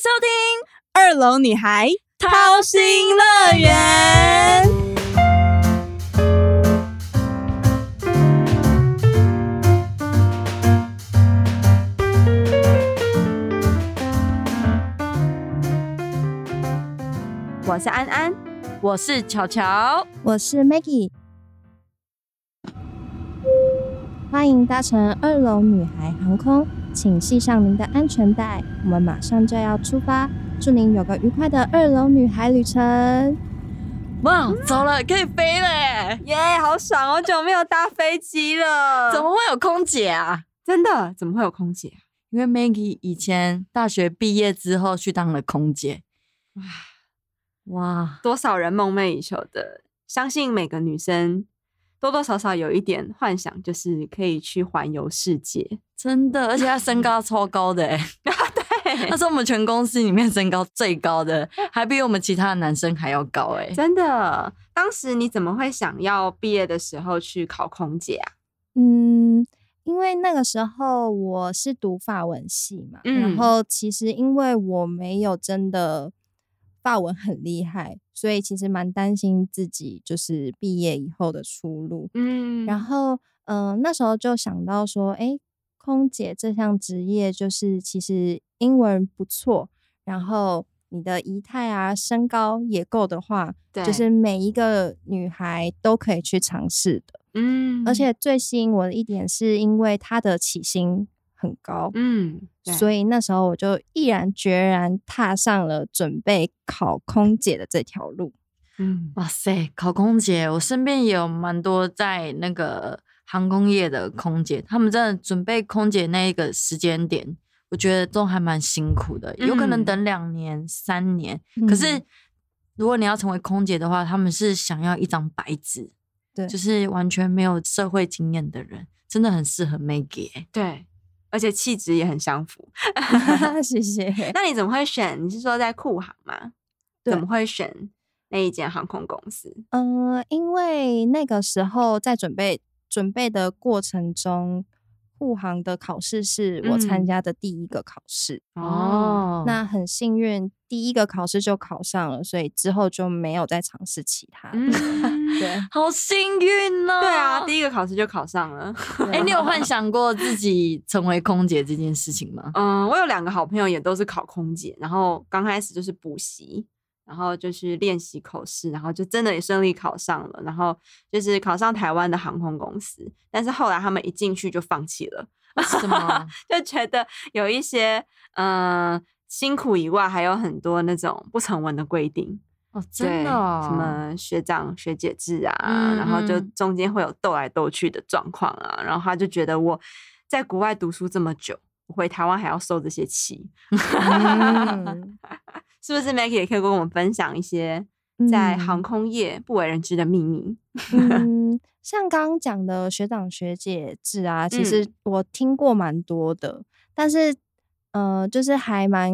收听《二楼女孩掏心乐园》。我是安安，我是巧巧，我是 Maggie。欢迎搭乘二楼女孩航空，请系上您的安全带，我们马上就要出发。祝您有个愉快的二楼女孩旅程。哇，走了，可以飞了耶！耶，好爽！好久没有搭飞机了，怎么会有空姐啊？真的？怎么会有空姐？因为 Maggie 以前大学毕业之后去当了空姐。哇哇，多少人梦寐以求的，相信每个女生多多少少有一点幻想，就是可以去环游世界。真的，而且他身高 超高的，哎，对，他是我们全公司里面身高最高的，还比我们其他的男生还要高，哎，真的。当时你怎么会想要毕业的时候去考空姐啊？嗯，因为那个时候我是读法文系嘛，然后其实因为我没有真的。法文很厉害，所以其实蛮担心自己就是毕业以后的出路。嗯，然后嗯，那时候就想到说，哎，空姐这项职业就是其实英文不错，然后你的仪态啊、身高也够的话，就是每一个女孩都可以去尝试的。嗯，而且最吸引我的一点是因为它的起薪。很高，嗯，所以那时候我就毅然决然踏上了准备考空姐的这条路。嗯，哇塞，考空姐，我身边也有蛮多在那个航空业的空姐，他们真的准备空姐那一个时间点，我觉得都还蛮辛苦的，有可能等两年、三年。可是如果你要成为空姐的话，他们是想要一张白纸，对，就是完全没有社会经验的人，真的很适合 Maggie。对。而且气质也很相符，谢谢。那你怎么会选？你是说在酷航吗？怎么会选那一间航空公司？嗯，因为那个时候在准备准备的过程中。护航的考试是我参加的第一个考试哦，那很幸运，第一个考试就考上了，所以之后就没有再尝试其他。对，好幸运呢。对啊，第一个考试就考上了。哎，你有幻想过自己成为空姐这件事情吗？嗯，我有两个好朋友也都是考空姐，然后刚开始就是补习。然后就是练习口试，然后就真的也顺利考上了。然后就是考上台湾的航空公司，但是后来他们一进去就放弃了，什么？就觉得有一些嗯辛苦以外，还有很多那种不成文的规定哦，真的，什么学长学姐制啊，然后就中间会有斗来斗去的状况啊。然后他就觉得我在国外读书这么久，我回台湾还要受这些气。是不是 Maggie 也可以跟我们分享一些在航空业不为人知的秘密？嗯，像刚刚讲的学长学姐制啊，其实我听过蛮多的，但是呃，就是还蛮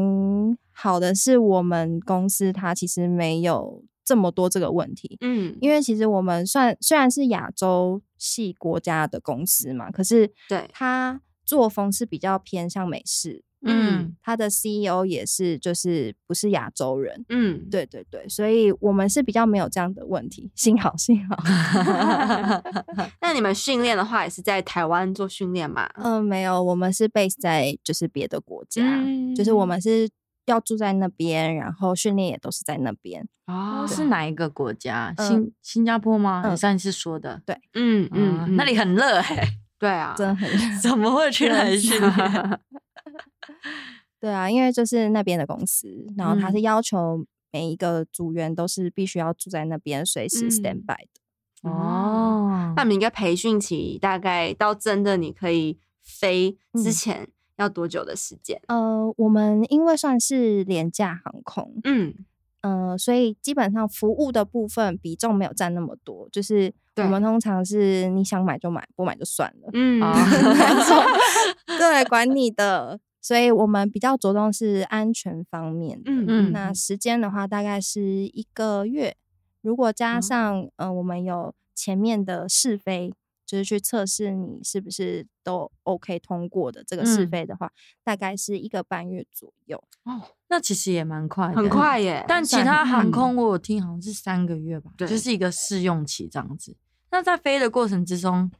好的，是我们公司它其实没有这么多这个问题。嗯，因为其实我们算虽然是亚洲系国家的公司嘛，可是对它作风是比较偏向美式。嗯，他的 CEO 也是，就是不是亚洲人。嗯，对对对，所以我们是比较没有这样的问题，幸好幸好。那你们训练的话，也是在台湾做训练吗？嗯，没有，我们是 base 在就是别的国家，就是我们是要住在那边，然后训练也都是在那边。哦，是哪一个国家？新新加坡吗？你上次说的。对，嗯嗯，那里很热哎。对啊，真的很 热怎么会去那里训练？对啊，因为就是那边的公司，然后他是要求每一个组员都是必须要住在那边，随时 stand by 的。哦，那你应该培训期大概到真的你可以飞之前要多久的时间？呃，我们因为算是廉价航空，嗯呃，所以基本上服务的部分比重没有占那么多，就是我们通常是你想买就买，不买就算了。嗯，对，管你的。所以我们比较着重是安全方面的。嗯嗯。那时间的话，大概是一个月。如果加上呃，我们有前面的试飞，就是去测试你是不是都 OK 通过的这个试嗯飞的话，大概是一个半月左右。哦，那其实也蛮快的，很快耶。但其他航嗯空我有听好像是三个月吧，对就是一个试用期这样子。那在飞的过程之中，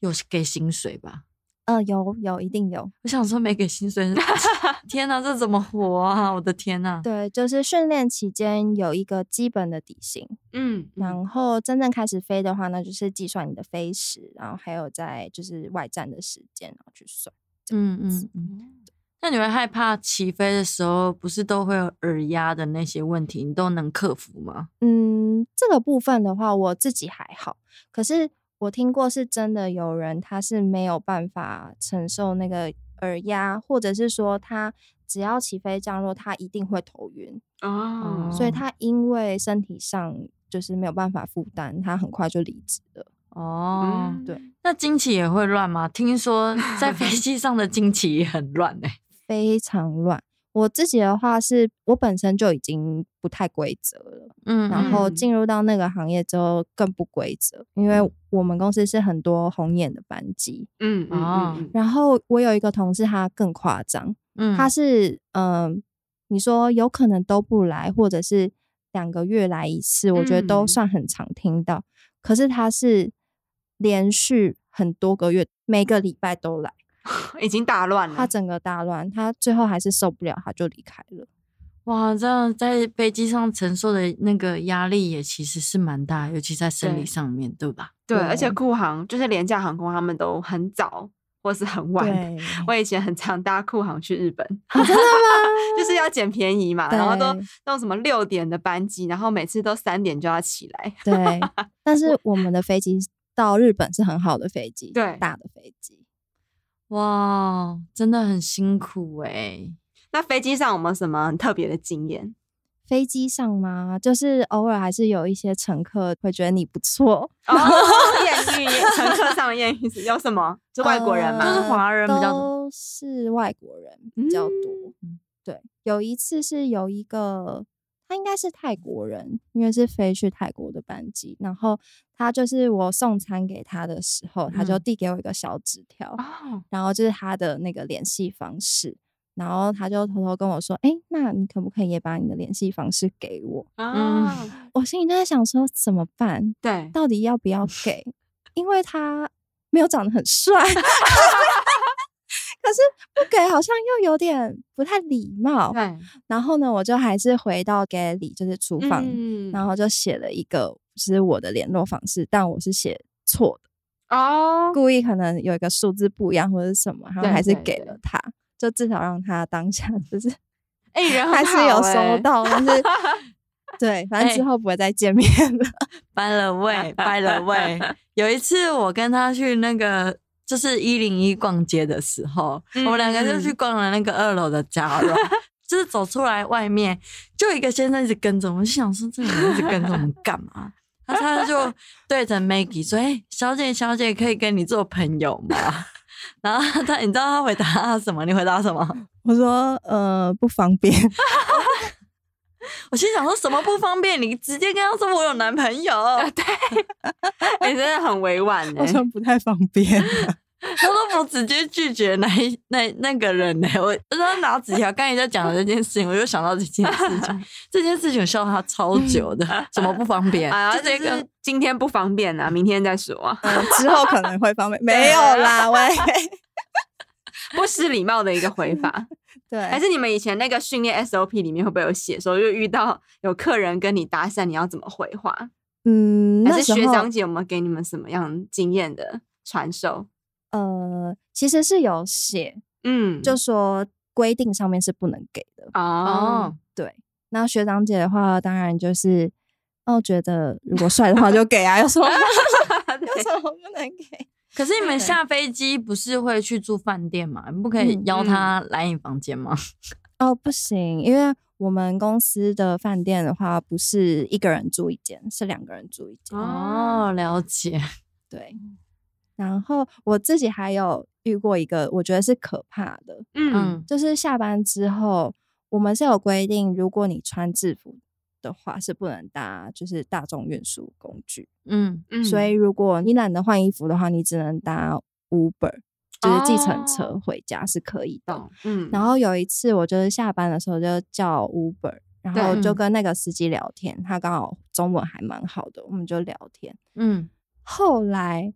有给薪水吧？呃，有有一定有，我想说没给薪水，天哪，这怎么活啊？我的天哪！对，就是训练期间有一个基本的底薪，嗯，嗯然后真正开始飞的话呢，就是计算你的飞时，然后还有在就是外站的时间，然后去算。嗯嗯嗯。那你会害怕起飞的时候，不是都会有耳压的那些问题，你都能克服吗？嗯，这个部分的话，我自己还好，可是我听过是真的有人他是没有办法承受那个耳压，或者是说他只要起飞降落，他一定会头晕，哦，所以哦他因为身体上就是没有办法负担，他很快就离职了。哦，嗯对那经期也会乱吗？听说在飞 机上的经期也很乱哎、非常乱。我自己的话是，我本身就已经不太规则了，嗯，然后嗯进入到那个行业之后更不规则，因为我们公司是很多红眼的班级。嗯嗯哦嗯嗯然后我有一个同事，他更夸张，嗯他是嗯、你说有可能都不来，或者是两个月来一次，我觉得都嗯算很常听到。可是他是连续很多个月，每个礼拜都来。已经大乱了。他整个大乱，他最后还是受不了，他就离开了。哇，这样在飞机上承受的那个压力也其实是蛮大，尤其在生理上面，对吧？对，而且对酷航就是廉价航空，他们都很早或是很晚。对，我以前很常搭酷航去日本，哦真的吗？就是要捡便宜嘛，然后都弄什么六点的班机，然后每次都三点就要起来。对，但 是我们的飞机到日本是很好的飞机，对大的飞机。哇，真的很辛苦哎、那飞机上有没有什么很特别的经验？飞机上吗？就是偶尔还是有一些乘客会觉得你不错，哦，艳遇，乘客上的艳遇有什么？是外国人吗？就是呃华人比较多都是外国人比较多。嗯对，有一次是有一个，他应该是泰国人，因为是飞去泰国的班机，然后他就是我送餐给他的时候，他就嗯。递给我一个小纸条，哦，然后就是他的那个联系方式，然后他就偷偷跟我说：“哎、那你可不可以也把你的联系方式给我啊，？”我心里就在想说怎么办，对，到底要不要 给？因为他没有长得很帅，可是不给好像又有点不太礼貌。对，然后呢，我就还是回到 galley，就是厨房，嗯然后就写了一个就是我的联络方式，但我是写错的，哦，故意可能有一个数字不一样或者是什么，然后还是给了他，就至少让他当下就是 哎，人 很还是有收到，但是 对，反正之哎后不会再见面了。掰了位，掰了位。有一次我跟他去那个就是一零一逛街的时候，我们两个就去嗯逛了那个二楼的家乐。就是走出来外面，就一个先生一直跟着我，我就想说这个人一直跟着我们干嘛？然后他就对着 Maggie 说：“哎、小姐，小姐，可以跟你做朋友吗？” 然后他，你知道他回答他什么？你回答什么？我说呃不方便，我心想说什么不方便？你直接跟他说我有男朋友。对，你，真的很委婉呢好像不太方便。他都不直接拒绝那一那那个人呢、我我说拿纸条，刚才在讲的这件事情，我就想到这件事情。这件事情我笑他超久的，怎么不方便？啊，就这个今天不方便啊，明天再说啊，嗯，之后可能会方便，没有啦，喂，不失礼貌的一个回法。对，还是你们以前那个训练 SOP 里面会不会有写说，就遇到有客人跟你搭讪，你要怎么回话？嗯，那时候学长姐有没有给你们什么样经验的传授？呃，其实是有写，嗯，就说规定上面是不能给的。哦，对，那学长姐的话，当然就是哦，觉得如果帅的话就给啊，有什么 有什么不能给？可是你们下飞机不是会去住饭店吗？你不可以嗯邀他来你房间吗？哦，不行，因为我们公司的饭店的话，不是一个人住一间，是两个人住一间。哦，了解。对，然后我自己还有遇过一个，我觉得是可怕的，嗯嗯，就是下班之后，我们是有规定，如果你穿制服的的话是不能搭就是大众运输工具，嗯嗯所以如果你懒得换衣服的话，你只能搭 Uber，就是计程车哦回家是可以的。懂，嗯，然后有一次我就是下班的时候就叫 Uber，然后就跟那个司机聊天，他刚好中文还蛮好的，我们就聊天。嗯后来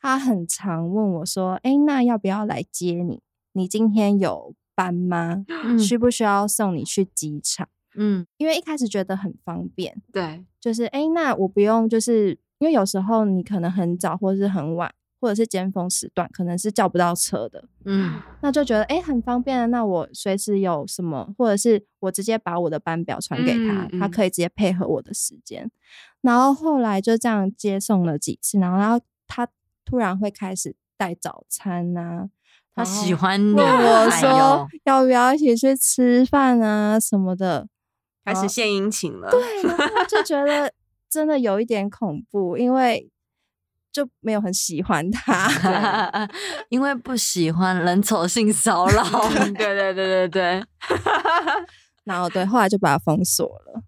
他很常问我说：“哎，那要不要来接你？你今天有班吗？嗯需不需要送你去机场？”嗯因为一开始觉得很方便，对，就是哎，诶那我不用，就是因为有时候你可能很早或者是很晚，或者是尖峰时段，可能是叫不到车的，嗯那就觉得哎、诶很方便啊。那我随时有什么，或者是我直接把我的班表传给他，他可以直接配合我的时间。然后后来就这样接送了几次，然后然后他突然会开始带早餐呐、他喜欢你，问我哎说要不要一起去吃饭啊什么的。好开始献殷勤了，对，然后就觉得真的有一点恐怖，因为就没有很喜欢他。因为不喜欢人丑性骚扰。对对对对对，然后对，后来就把他封锁了，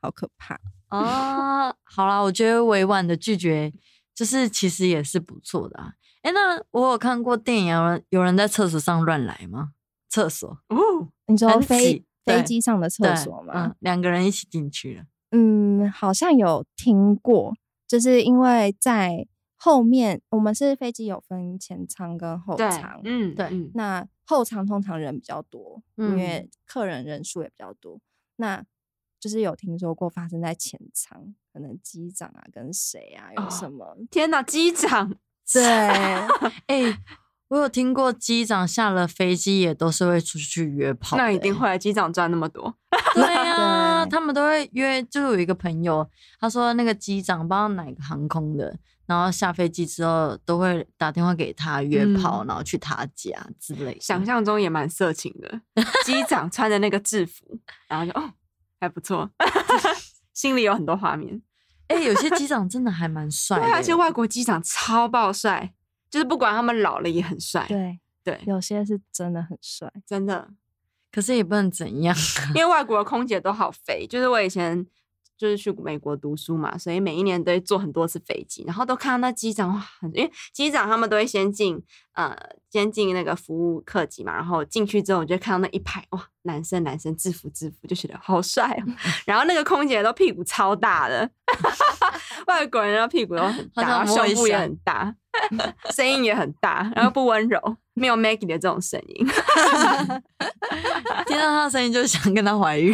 好可怕。哦，好啦，我觉得委婉的拒绝，就是其实也是不错的啊。哎，那我有看过电影，有人有人在厕所上乱来吗？厕所哦，你说很飞挤对飞机上的厕对所吗嗯？，两个人一起进去了。嗯，好像有听过，就是因为在后面，我们是飞机有分前舱跟后舱，，嗯，对嗯那后舱通常人比较多，因为嗯客人人数也比较多。那就是有听说过发生在前舱，可能机长啊跟谁啊有哦什么？天哪，机长，对，哎、我有听过机长下了飞机也都是会出去约炮欸，那一定会，机长赚那么多，对啊，对他们都会约。就是有一个朋友，他说那个机长不知道哪个航空的，然后下飞机之后都会打电话给他约炮，嗯然后去他家之类的。想象中也蛮色情的。机长穿的那个制服，然后就哦，还不错，心里有很多画面。哎、有些机长真的还蛮帅的对，耶，而且外国机长超爆帅，就是不管他们老了也很帅。对，对，有些是真的很帅。真的，可是也不能怎样。因为外国的空姐都好肥，就是我以前就是去美国读书嘛，所以每一年都会坐很多次飞机，然后都看到那机长哇，很因为机长他们都会先进呃先进那个服务客机嘛，然后进去之后我就看到那一排哇，男生男生制服制服，就觉得好帅哦。然后那个空姐都屁股超大的，外国人的屁股都很大，胸部也很大，声音也很大，然后不温柔，没有 Maggie 的这种声音。听到他的声音就想跟他怀孕。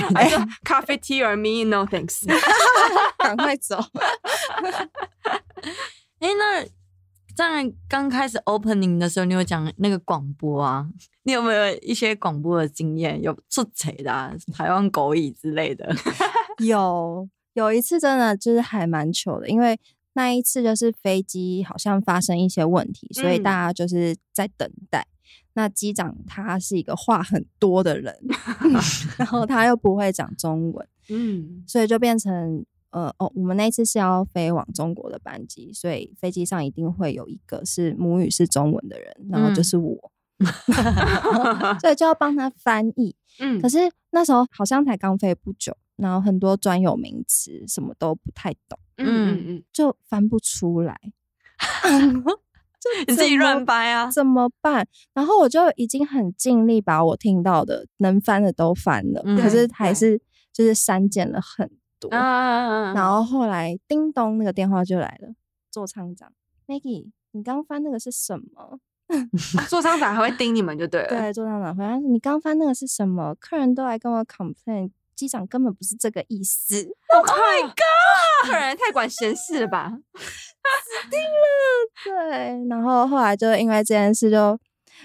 ，Coffee tea or me? No thanks。赶快走！哎、那在刚开始 opening 的时候，你有讲那个广播啊？你有没有一些广播的经验？有出彩的、啊、台湾狗语之类的？有有一次真的就是还蛮糗的，因为那一次就是飞机好像发生一些问题，所以嗯大家就是在等待。那机长他是一个话很多的人，然后他又不会讲中文，嗯，所以就变成呃哦，我们那一次是要飞往中国的班机，所以飞机上一定会有一个是母语是中文的人，然后就嗯是我，所以就要帮他翻译。嗯可是那时候好像才刚飞不久，然后很多专有名词什么都不太懂，嗯嗯嗯，就翻不出来。你自己乱掰啊！怎么办？然后我就已经很尽力把我听到的能翻的都翻了，嗯可是还是就是删减了很多。啊，然后后来叮咚那个电话就来了，座舱长 Maggie，你刚翻那个是什么？座舱长还会盯你们就对了。对，座舱长回答说你刚翻那个是什么？客人都来跟我 complain，机长根本不是这个意思。Oh my god，客人 太管闲事了吧？死定了对，然后后来就因为这件事就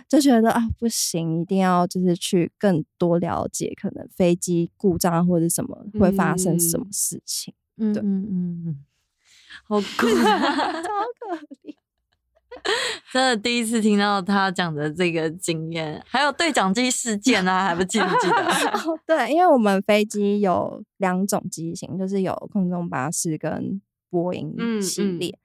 就觉得啊不行，一定要就是去更多了解可能飞机故障或者什么会发生什么嗯事情，嗯对嗯嗯嗯，好酷！超可怜。真的第一次听到他讲的这个经验，还有对讲机事件啊，还不记不记得？哦，对，因为我们飞机有两种机型，就是有空中巴士跟波音嗯嗯系列，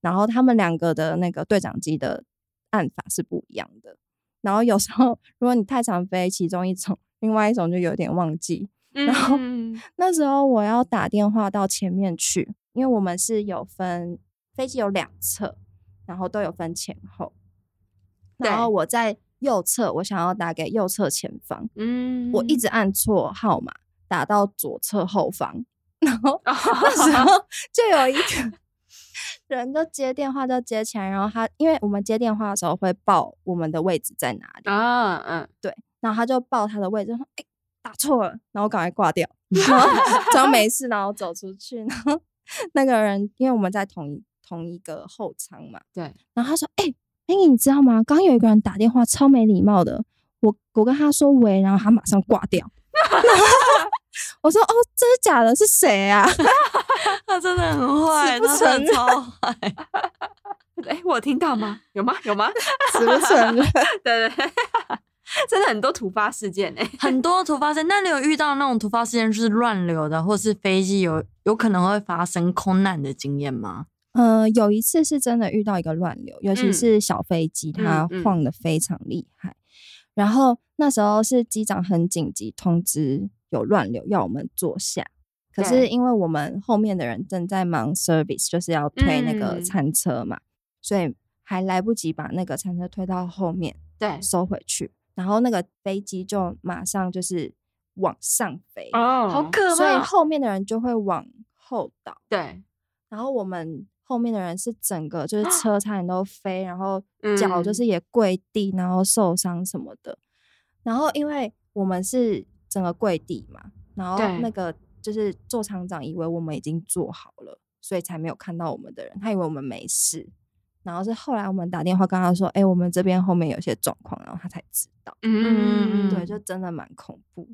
然后他们两个的那个对讲机的按法是不一样的。然后有时候如果你太常飞其中一种，另外一种就有点忘记，然后嗯 那时候我要打电话到前面去，因为我们是有分飞机有两侧，然后都有分前后。然后我在右侧，我想要打给右侧前方，嗯我一直。按错号码，打到左侧后方，然后 那时 候就有一个人就接电话就接起来，然后他因为我们接电话的时候会报我们的位置在哪里，啊嗯对，然后他就报他的位置，说：“哎、打错了。”然后我赶快挂掉，然后装没事，然后走出去。然后 那个人，因为我们在同一同一个后舱嘛，对，然后他说：“哎、哎、你知道吗？刚刚有一个人打电话，超没礼貌的。我我跟他说喂，然后他马上挂掉。我说：哦，真的假的？是谁啊？他真的很坏，不他真的承超坏。哎，我有听到吗？有吗？有吗？死不承认。对对对，真的很多突发事件哎。很多突发事件，那你有遇到那种突发事件就是乱流的，或是飞机有有可能会发生空难的经验吗？呃，有一次是真的遇到一个乱流，尤其嗯是小飞机，它晃的非常厉害。然后那时候是机长很紧急通知有乱流，要我们坐下。可是因为我们后面的人正在忙 service，就是要推那个嗯餐车嘛，所以还来不及把那个餐车推到后面对收回去，然后那个飞机就马上就是往上飞，哦好可怕所以怕！后面的人就会往后倒。对，然后我们后面的人是整个就是车 差点都飞，然后嗯脚就是也跪地，然后受伤什么的。然后因为我们是整个跪地嘛，然后那个就是做厂长以为我们已经做好了，所以才没有看到我们的人，他以为我们没事。然后是后来我们打电话跟他说：“哎、我们这边后面有些状况。”然后他才知道。嗯对，就真的蛮恐怖。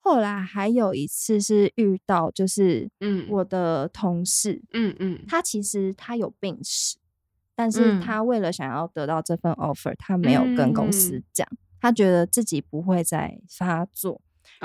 后来还有一次是遇到，就是嗯我的同事，嗯嗯他其实他有病史，但是嗯他为了想要得到这份 offer，他没有跟公司嗯讲，他觉得自己不会再发作。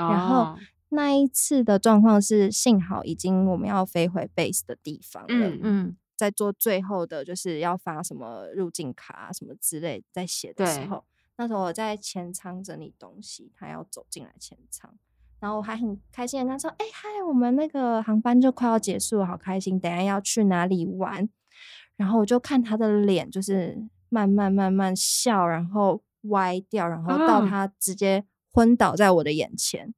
然后哦那一次的状况是，幸好已经我们要飞回 base 的地方了，嗯嗯在做最后的就是要发什么入境卡啊什么之类，在写的时候，那时候我在前舱整理东西，他要走进来前舱。然后我还很开心的跟他说：“哎、嗨，我们那个航班就快要结束了，好开心！等一下要去哪里玩？”然后我就看他的脸，就是慢慢慢慢笑，然后歪掉，然后到啊他直接昏倒在我的眼前，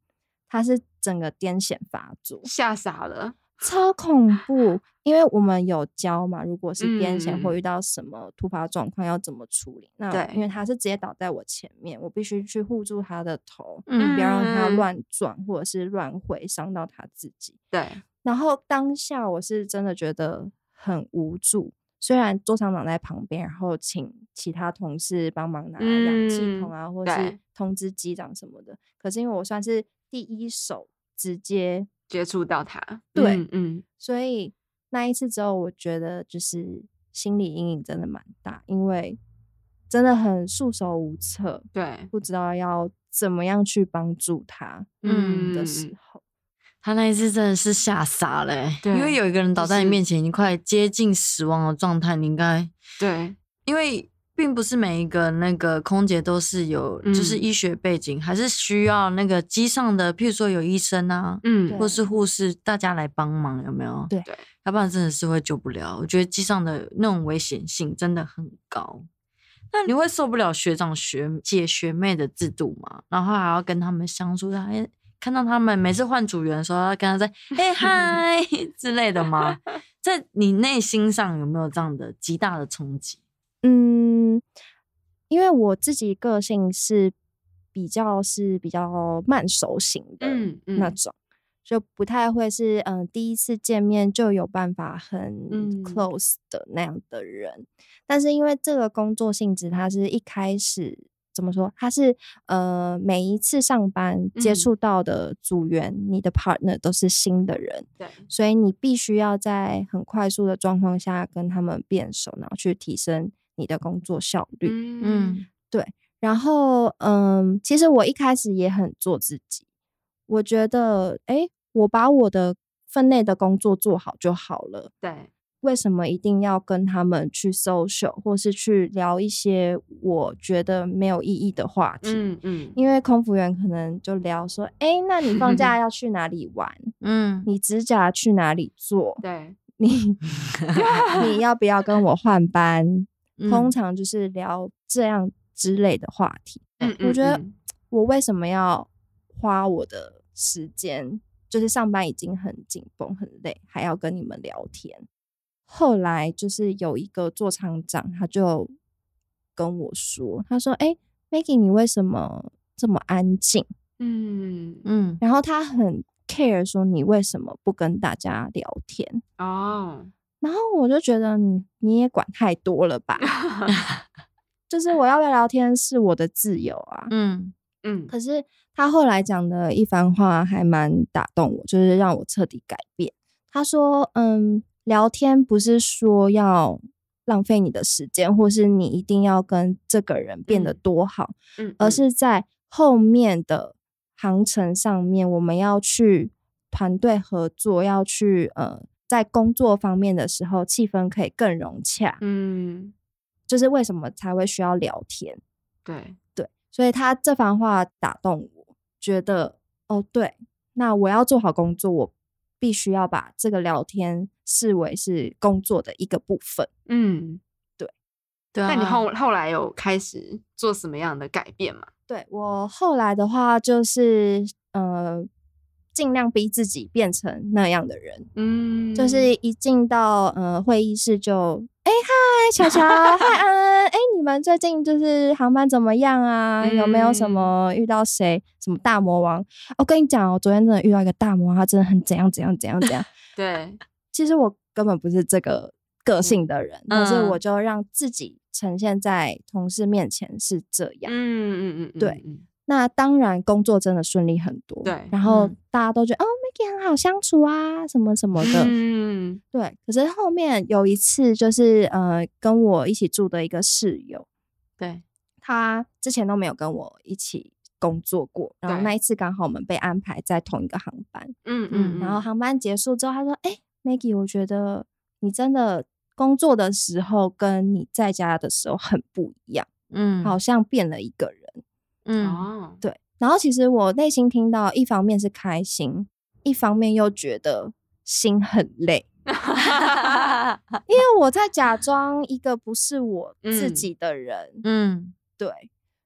他是整个癫痫发作，吓傻了。超恐 怖。因为我们有教嘛，如果是癫痫或嗯遇到什么突发状况要怎么处理。那对因为他是直接倒在我前面，我必须去护住他的头，嗯不要让他嗯乱撞或者是乱回伤到他自己。对，然后当下我是真的觉得很无助，虽然座舱长在旁边，然后请其他同事帮忙拿氧气筒嗯啊，或是通知机长什么的。可是因为我算是第一手直接，接触到他。对嗯嗯所以那一次之后，我觉得就是心理阴影真的蛮大，因为真的很束手无策，对，不知道要怎么样去帮助他嗯的时候。他那一次真的是吓傻了、欸，对因为有一个人倒在你面前，已经快接近死亡的状态，你应该对，因为并不是每一个那个空姐都是有就是嗯医学背景，还是需要那个机上的，譬如说有医生啊，嗯或是护士，大家来帮忙，有没有？对对，要不然真的是会救不了。我觉得机上的那种危险性真的很高。那你会受不了学长学姐学妹的制度吗？然后还要跟他们相处，还看到他们每次换组员的时候，要跟他在 哎嗨 之类的吗？在你内心上有没有这样的极大的冲击？嗯，因为我自己个性是比较是比较慢熟型的嗯嗯那种，就不太会是嗯、呃第一次见面就有办法很嗯 close 的那样的人。但是因为这个工作性质，它是一开始怎么说？他是呃每一次上班接嗯触到的组员，你的 partner 都是新的人，对，所以你必须要在很快速的状况下跟他们变熟，然后去提升你的工作效率。嗯对然后，嗯，其实我一开始也很做自己，我觉得，诶，我把我的分内的工作做好就好了。对，为什么一定要跟他们去 social，或是去聊一些我觉得没有意义的话题？嗯嗯，因为空服员可能就聊说，哎、那你放假 要去哪里玩？嗯，你指甲去哪里做？对，你 你要不要跟我换班？嗯通常就是聊这样之类的话题。嗯，我觉得嗯我为什么要花我的时间？就是上班已经很紧绷很累，还要跟你们聊天。后来就是有一个做厂长，他就跟我说，他说：“哎、m a g g i e 你为什么这么安静？”嗯嗯然后他很 care 说你为什么不跟大家聊天？哦，然后我就觉得你你也管太多了吧？就是我要不要聊天是我的自由啊。嗯嗯可是他后来讲的一番话还蛮打动我，就是让我彻底改变。他说：“嗯，聊天不是说要浪费你的时间，或是你一定要跟这个人变得嗯多好，嗯，而嗯是在后面的航程上面，我们要去团队合作，要去呃，在工作方面的时候，气氛可以更融洽。嗯，就是为什么才会需要聊天？对，对，所以他这番话打动我，觉得哦，对，那我要做好工作，我必须要把这个聊天视为是工作的一个部分。嗯，对啊。那你后后来有开始做什么样的改变吗？对我后来的话，就是呃，尽量逼自己变成那样的人，嗯，就是一进到呃会议室就，哎嗨，巧巧，嗨安安，哎你们最近就是航班怎么样啊？有没有什嗯么遇到谁什么大魔王？我跟你讲我，昨天真的遇到一个大魔王，他真的很怎样怎样怎样怎样。对，其实我根本不是这个个性的人，但是嗯我就让自己呈现在同事面前是这样。嗯嗯嗯，对嗯，那当然，工作真的顺利很多。对然后嗯大家都觉得、哦，Maggie 很好相处啊，什么什么的。嗯对，可是后面有一次，就是呃，跟我一起住的一个室友，对，他之前都没有跟我一起工作过，然后那一次刚好我们被安排在同一个航班，嗯嗯嗯，然后航班结束之后，他说：“哎、a g g i e 我觉得你真的工作的时候跟你在家的时候很不一样，嗯，好像变了一个人。嗯，哦，对，然后其实我内心听到，一方面是开心，一方面又觉得心很累，因为我在假装一个不是我自嗯己的人。嗯。对，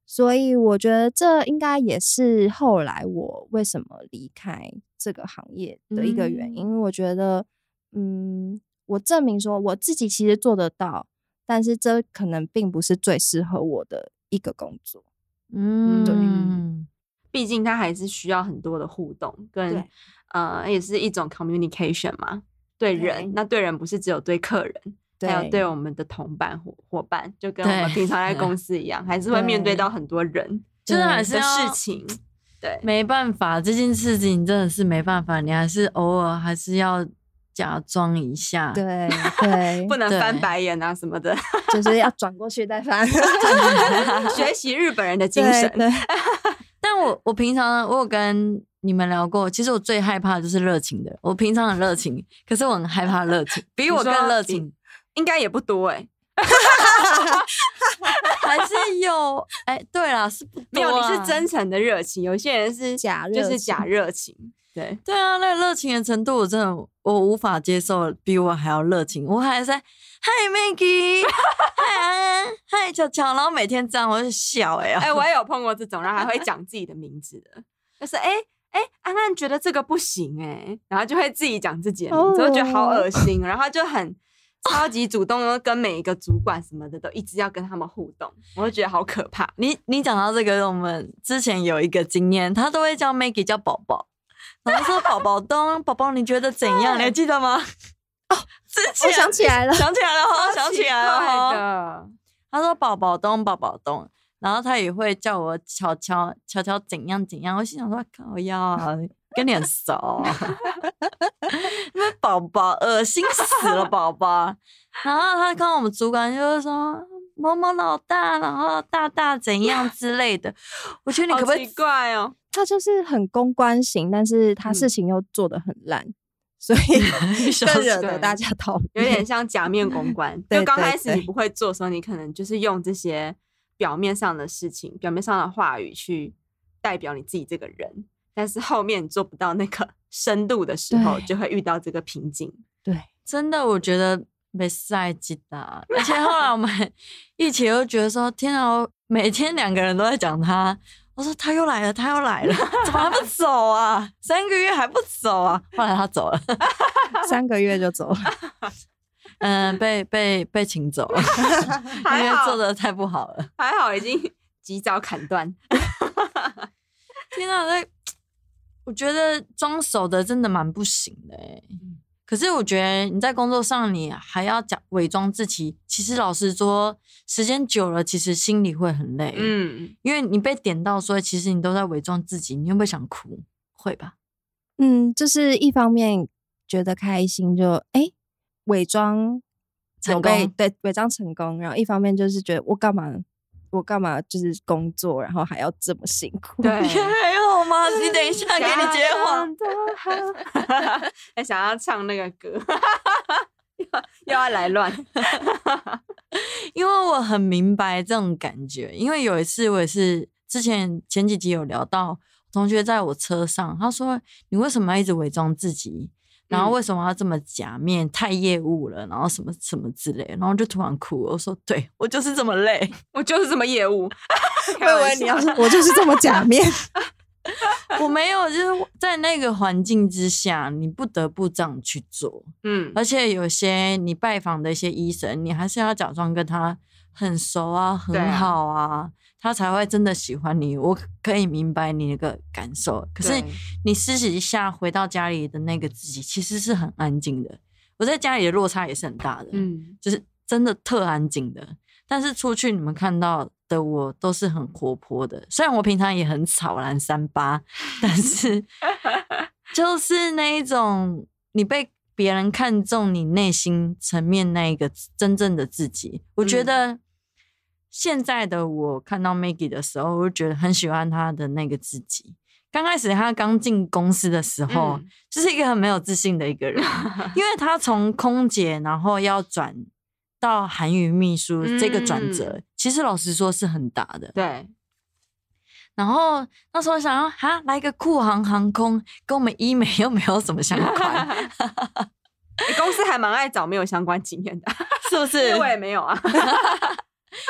所以我觉得这应该也是后来我为什么离开这个行业的一个原因，因为我觉得，嗯，我证明说我自己其实做得到，但是这可能并不是最适合我的一个工作。嗯，对毕竟它还是需要很多的互动，跟对呃，也是一种 communication 嘛。对人，对那对人不是只有对客人，还有对对我们的同伴伙伙伴，就跟我们平常在公司一样，还是会面对对到很多人就是还是事情。对，没办法，这件事情真的是没办法，你还是偶尔还是要假装一下。对 对，不能翻白眼啊什么的，就是要转过去再翻。学习日本人的精神。对对但我我平常我有跟你们聊过，其实我最害怕的就是热情的。我平常很热情，可是我很害怕热情，比我更热情。应该也不多哎、还是有哎、对啦，是不没有，多是真诚的热情，有些人是假热就是假热情。对，对啊，那个热情的程度，我真的我无法接受，比我还要热情。我还在嗨 Maggie，嗨安安，嗨巧巧，然后每天这样我就笑哎、哎、我也有碰过这种，然后还会讲自己的名字的，就是哎哎、安安觉得这个不行哎、然后就会自己讲自己的名字，我觉得好恶心，然后就很超级主动，跟每一个主管什么的都一直要跟他们互动，我就觉得好可怕。你你讲到这个，我们之前有一个经验，他都会叫 Maggie 叫宝宝，然后说宝宝东，宝宝你觉得怎样？你还记得吗？哦，之前我想起来了，想起来了哈，想起来了哈。的，他说宝宝东，宝宝东，然后他也会叫我巧巧巧巧怎样怎样。我心想说靠呀，跟你很熟，因为宝宝恶心死了宝宝。然后他看我们主管就是说某某老大，然后大大怎样之类的。我觉得你可不可以？怪哦？他就是很公关型，但是他嗯事情又做得很烂，所以 小更惹得大家讨厌。有点像假面公关。就刚开始你不会做的时候，你可能就是用这些表面上的事情、表面上的话语去代表你自己这个人，但是后面你做不到那个 深度的时候，就会遇到这个瓶颈。对，真的，我觉得没赛季的，而且后来我们一起又觉得说，天啊，每天两个人都在讲他。我说他又来了，他又来了，怎么还不走啊？三个月还不走啊？后来他走了，三个月就走了。嗯，被被被请走了，因为做的太不好了。还好已经及早砍断。天啊，那 我觉得装熟的真的蛮不行的哎、可是我觉得你在工作上，你还要讲伪装自己。其实老实说，时间久了，其实心里会很累。嗯，嗯，因为你被点到说，其实你都在伪装自己，你会不会想哭？会吧？嗯，就是一方面觉得开心就，哎伪装成功对伪装成功，然后一方面就是觉得我干嘛我干嘛就是工作，然后还要这么辛苦。对还好吗？你等一下，给你接话。话。还想要唱那个歌，又又要来乱。因为我很明白这种感觉，因为有一次我也是之前前几集有聊到，同学在我车上，他说你为什么要一直伪装自己？然后嗯为什么要这么假面？太业务了，然后什么什么之类，然后就突然哭。我说：“对我就是这么累。我就是这么业务。我以为你要说 我就是这么假面，我没有，就是在那个环境之下，你不得不这样去做。嗯，而且有些你拜访的一些医生，你还是要假装跟他很熟啊，很好啊，他才会真的喜欢你。我可以明白你那个感受，可是对你私底下回到家里的那个自己，其实是很安静的。我在家里的落差也是很大的，嗯，就是真的特安静的。但是出去你们看到的我都是很活泼的，虽然我平常也很吵然三八，但是 就是那一种你被别人看中你内心层面那一个真正的自己。我觉嗯得现在的我看到 Maggie 的时候，我就觉得很喜欢她的那个自己。刚开始她刚进公司的时候，嗯就是一个很没有自信的一个人，因为她从空姐然后要转到韩语秘书这个转折，嗯其实老实说是很大的。对，然后那时候想要哈来个酷航航空，跟我们医美 又没有什么相关，你公司还蛮爱找没有相关经验的，是不是？我也没有啊，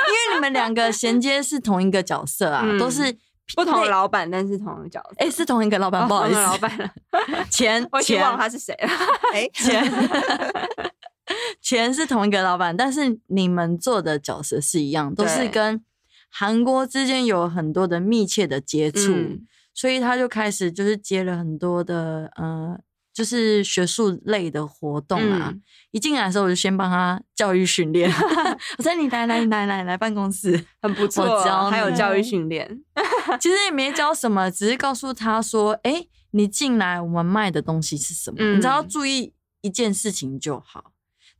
因为你们两个衔接是同一个角色啊，嗯都是不同的老板，但是同一个角色。哎、是同一个老板，哦不好意思，老板了，钱我已经钱忘了他是谁了。哎，钱 钱是同一个老板，但是你们做的角色是一样，都是跟韩国之间有很多的密切的接触，嗯所以他就开始就是接了很多的呃，就是学术类的活动啊。嗯一进来的时候，我就先帮他教育训练，我说你来来来来来办公室，很不错我教哦，还有教育训练。其实也没教什么，只是告诉他说：“哎、你进来，我们卖的东西是什么？你只要嗯注意一件事情就好。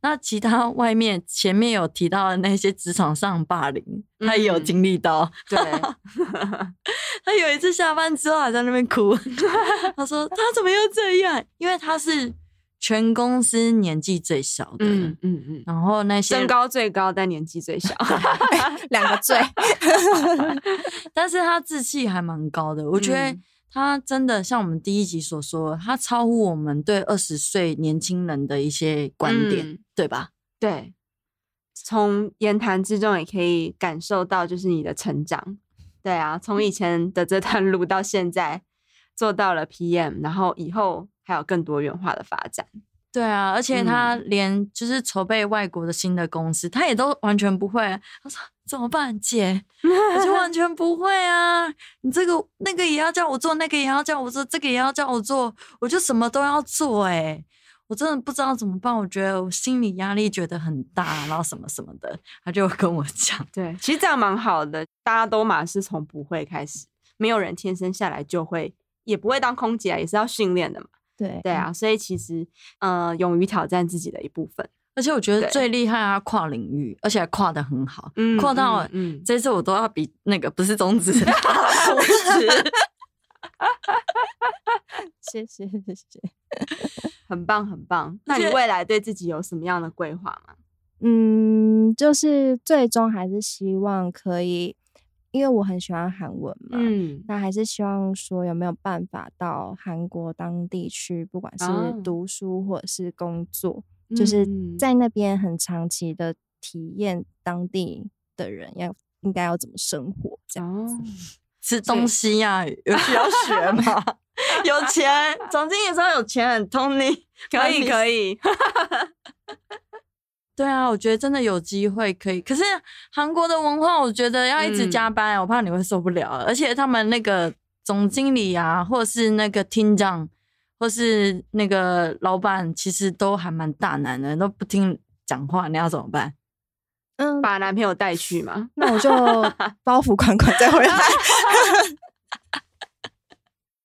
那其他 外面前面有提到的那些职场上霸凌，他也有嗯经历到。对，他有一次下班之后还在那边哭，他说：“他怎么又这样？因为他是全公司年纪最小的，嗯嗯嗯，然后那些身高最高，但年纪最小。两个最但是他志气还蛮高的，我觉得嗯他真的像我们第一集所说的，他超乎我们对二十岁年轻人的一些观点，嗯对吧？对，从言谈之中也可以感受到，就是你的成长。对啊，从以前的这段路到现在做到了 PM，然后以后还有更多元化的发展。对啊，而且他嗯连就是筹备外国的新的公司，他也都完全不会。他说怎么办，姐？我就完全不会啊！你这个那个也要叫我做，那个也要叫我做，这个也要叫我做，我就什么都要做、欸。我真的不知道怎么办，我觉得我心理压力觉得很大，然后什么什么的，他就跟我讲。对，其实这样蛮好的，大家都嘛是从不会开始，没有人天生下来就会，也不会当空姐啊，也是要训练的嘛。对对啊，所以其实呃，勇于挑战自己的一部分。而且我觉得最厉害，啊跨领域，而且还跨的很好，嗯跨到、嗯嗯这次我都要比那个不是中指，中指。谢谢谢谢。很棒很棒。那你未来对自己有什么样的规划吗？嗯，就是最终还是希望可以，因为我很喜欢韩文嘛，嗯，那还是希望说有没有办法到韩国当地去，不管是哦读书或者是工作，就是嗯在那边很长期的体验当地的人要应该要怎么生活这样。哦，吃东西呀、有需要学吗？有钱，总经理说有钱，Tony，可以可以。以，对啊，我觉得真的有机会可以。可是韩国的文化，我觉得要一直嗯加班，我怕你会受不了。而且他们那个总经理啊，或是那个厅长，或是那个老板，其实都还蛮大男人，都不听讲话，你要怎么办？嗯，把男朋友带去嘛。那我就 包袱款款再回来。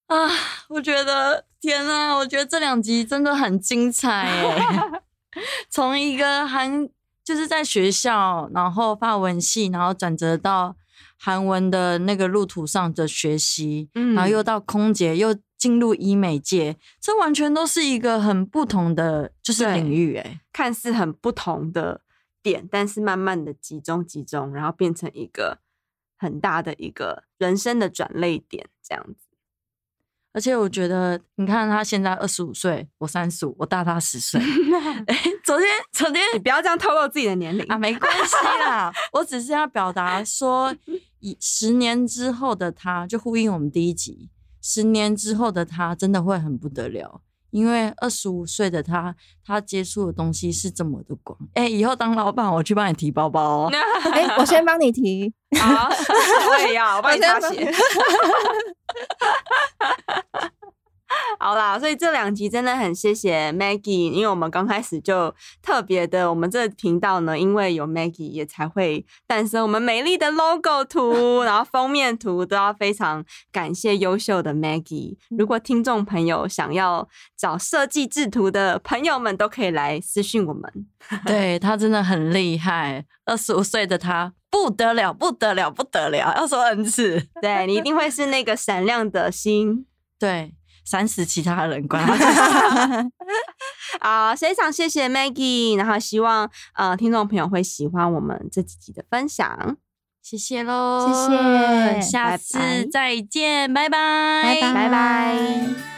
啊，我觉得天呐，我觉得这两集真的很精彩耶！从一个韩就是在学校，然后法文系，然后转折到韩文的那个路途上的学习，嗯然后又到空姐，又进入医美界，这完全都是一个很不同的就是领域哎。看似很不同的点，但是慢慢的集中集中，然后变成一个很大的一个人生的转泪点，这样子。而且我觉得，你看他现在二十五岁，我三十五，我大他十岁。哎，昨天昨天你不要这样透露自己的年龄啊，没关系啦，我只是要表达说，以十年之后的他，就呼应我们第一集，十年之后的他真的会很不得了，因为二十五岁的他，他接触的东西是这么的广。哎、以后当老板，我去帮你提包包哦。哎、我先帮你提。好，我也要，我帮你擦鞋。好，所以这两集真的很谢谢 Maggie，因为我们刚开始就特别的，我们这个频道呢，因为有 Maggie 也才会诞生我们美丽的 logo 图，然后封面图都要非常感谢优秀的 Maggie。如果听众朋友想要找设计制图的朋友们，都可以来私信我们。对他真的很厉害，二十五岁的他不得了，不得了，不得了，要说 N 次。对你一定会是那个闪亮的星。对，闪死其他人，管他去死。啊，非常谢谢 Maggie，然后希望呃听众朋友会喜欢我们这几集的分享，谢谢喽，谢谢下次拜拜再见，拜拜，拜拜拜拜。